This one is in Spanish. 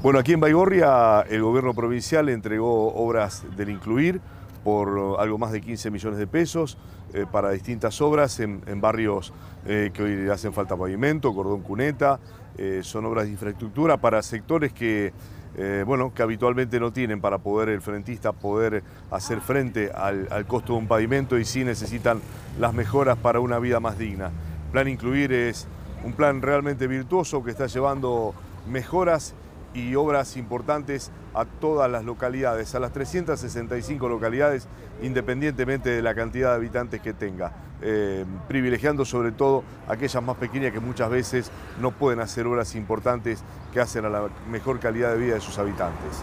Bueno, aquí en Baigorria el gobierno provincial entregó obras del Incluir por algo más de 15 millones de pesos eh, para distintas obras en, barrios eh, que hoy hacen falta pavimento, cordón cuneta, eh, son obras de infraestructura para sectores que, bueno, que habitualmente no tienen para poder el frentista poder hacer frente al, al costo de un pavimento y sí necesitan las mejoras para una vida más digna. Plan Incluir es un plan realmente virtuoso que está llevando mejoras y obras importantes a todas las localidades, a las 365 localidades, independientemente de la cantidad de habitantes que tenga, eh, privilegiando sobre todo aquellas más pequeñas que muchas veces no pueden hacer obras importantes que hacen a la mejor calidad de vida de sus habitantes.